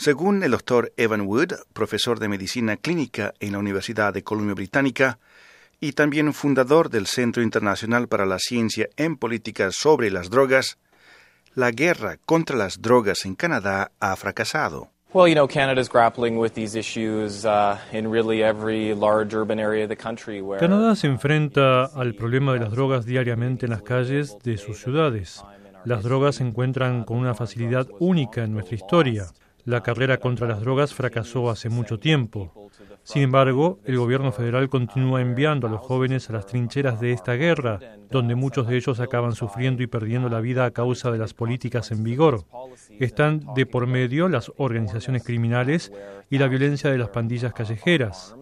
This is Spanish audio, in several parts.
Según el doctor Evan Wood, profesor de medicina clínica en la Universidad de Columbia Británica y también fundador del Centro Internacional para la Ciencia en Políticas sobre las Drogas, la guerra contra las drogas en Canadá ha fracasado. Canadá se enfrenta al problema de las drogas diariamente en las calles de sus ciudades. Las drogas se encuentran con una facilidad única en nuestra historia. La carrera contra las drogas fracasó hace mucho tiempo. Sin embargo, el gobierno federal continúa enviando a los jóvenes a las trincheras de esta guerra, donde muchos de ellos acaban sufriendo y perdiendo la vida a causa de las políticas en vigor. Están de por medio las organizaciones criminales y la violencia de las pandillas callejeras.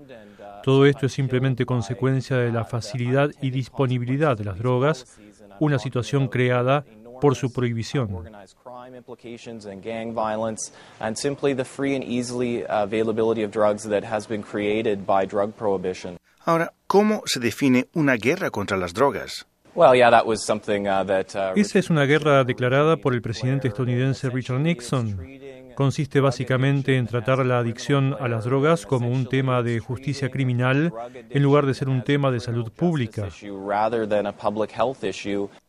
Todo esto es simplemente consecuencia de la facilidad y disponibilidad de las drogas, una situación creada por su prohibición. Ahora, ¿cómo se define una guerra contra las drogas? Esa es una guerra declarada por el presidente estadounidense Richard Nixon. Consiste básicamente en tratar la adicción a las drogas como un tema de justicia criminal en lugar de ser un tema de salud pública.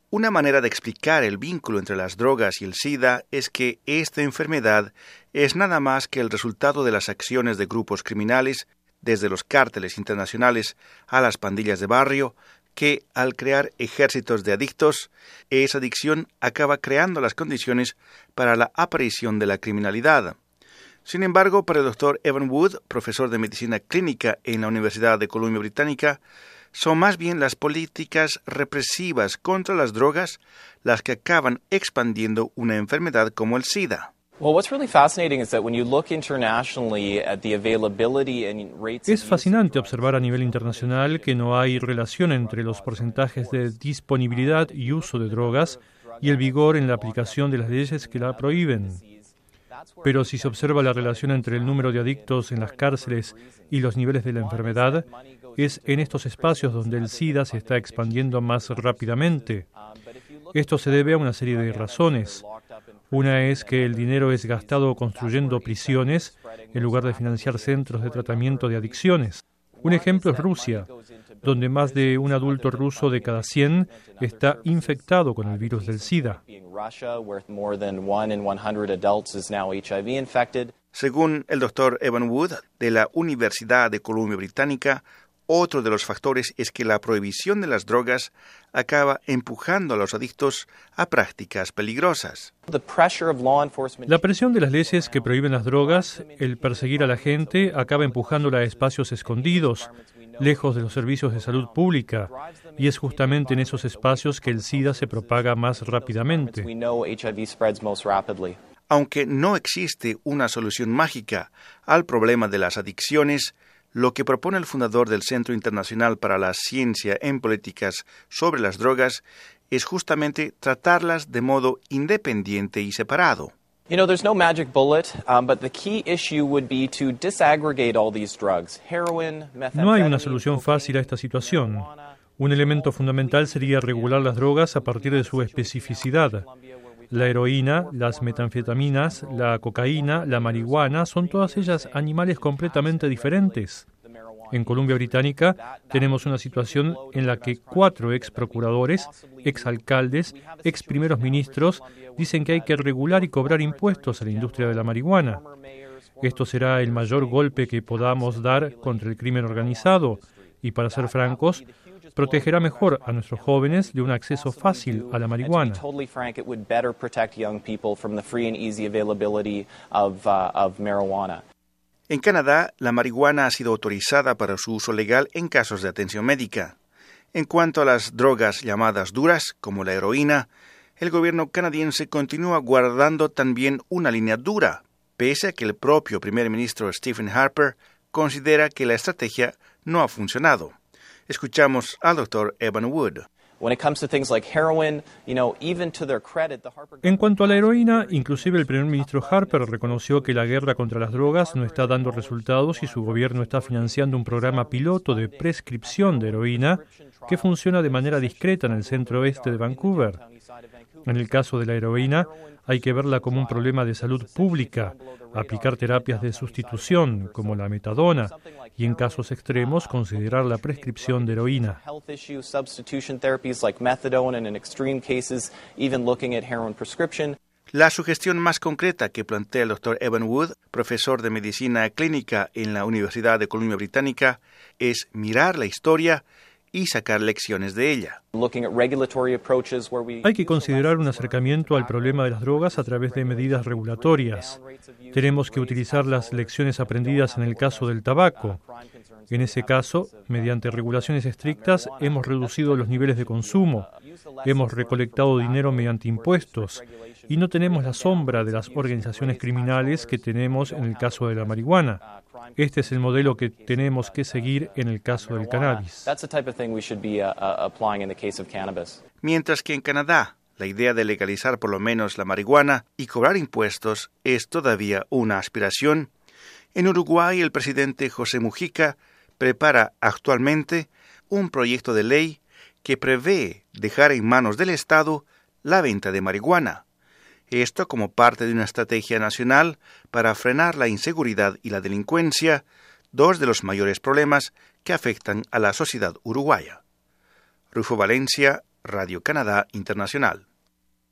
Una manera de explicar el vínculo entre las drogas y el SIDA es que esta enfermedad es nada más que el resultado de las acciones de grupos criminales, desde los cárteles internacionales a las pandillas de barrio, que al crear ejércitos de adictos, esa adicción acaba creando las condiciones para la aparición de la criminalidad. Sin embargo, para el doctor Evan Wood, profesor de medicina clínica en la Universidad de Columbia Británica, son más bien las políticas represivas contra las drogas las que acaban expandiendo una enfermedad como el SIDA. Es fascinante observar a nivel internacional que no hay relación entre los porcentajes de disponibilidad y uso de drogas y el vigor en la aplicación de las leyes que la prohíben. Pero si se observa la relación entre el número de adictos en las cárceles y los niveles de la enfermedad, es en estos espacios donde el SIDA se está expandiendo más rápidamente. Esto se debe a una serie de razones. Una es que el dinero es gastado construyendo prisiones en lugar de financiar centros de tratamiento de adicciones. Un ejemplo es Rusia, donde más de un adulto ruso de cada 100 está infectado con el virus del SIDA. Según el doctor Evan Wood de la Universidad de Columbia Británica, otro de los factores es que la prohibición de las drogas acaba empujando a los adictos a prácticas peligrosas. La presión de las leyes que prohíben las drogas, el perseguir a la gente, acaba empujándola a espacios escondidos, lejos de los servicios de salud pública, y es justamente en esos espacios que el SIDA se propaga más rápidamente. Aunque no existe una solución mágica al problema de las adicciones, lo que propone el fundador del Centro Internacional para la Ciencia en Políticas sobre las Drogas es justamente tratarlas de modo independiente y separado. You know, there's no magic bullet, um, but the key issue would be to disaggregate all these drugs. Heroin, no hay una solución fácil a esta situación. Un elemento fundamental sería regular las drogas a partir de su especificidad. La heroína, las metanfetaminas, la cocaína, la marihuana, son todas ellas animales completamente diferentes. En Columbia Británica tenemos una situación en la que cuatro ex procuradores, ex alcaldes, ex primeros ministros dicen que hay que regular y cobrar impuestos a la industria de la marihuana. Esto será el mayor golpe que podamos dar contra el crimen organizado y, para ser francos, protegerá mejor a nuestros jóvenes de un acceso fácil a la marihuana. En Canadá, la marihuana ha sido autorizada para su uso legal en casos de atención médica. En cuanto a las drogas llamadas duras, como la heroína, el gobierno canadiense continúa guardando también una línea dura, pese a que el propio primer ministro Stephen Harper considera que la estrategia no ha funcionado. Escuchamos al doctor Evan Wood. En cuanto a la heroína, inclusive el primer ministro Harper reconoció que la guerra contra las drogas no está dando resultados y su gobierno está financiando un programa piloto de prescripción de heroína que funciona de manera discreta en el centro oeste de Vancouver. En el caso de la heroína, hay que verla como un problema de salud pública, aplicar terapias de sustitución como la metadona y en casos extremos considerar la prescripción de heroína. La sugestión más concreta que plantea el doctor Evan Wood, profesor de medicina clínica en la Universidad de Columbia Británica, es mirar la historia y sacar lecciones de ella. Hay que considerar un acercamiento al problema de las drogas a través de medidas regulatorias. Tenemos que utilizar las lecciones aprendidas en el caso del tabaco. En ese caso, mediante regulaciones estrictas, hemos reducido los niveles de consumo, hemos recolectado dinero mediante impuestos y no tenemos la sombra de las organizaciones criminales que tenemos en el caso de la marihuana. Este es el modelo que tenemos que seguir en el caso del cannabis. Mientras que en Canadá la idea de legalizar por lo menos la marihuana y cobrar impuestos es todavía una aspiración, en Uruguay el presidente José Mujica prepara actualmente un proyecto de ley que prevé dejar en manos del Estado la venta de marihuana esto como parte de una estrategia nacional para frenar la inseguridad y la delincuencia, dos de los mayores problemas que afectan a la sociedad uruguaya. Rufo Valencia, Radio Canadá Internacional.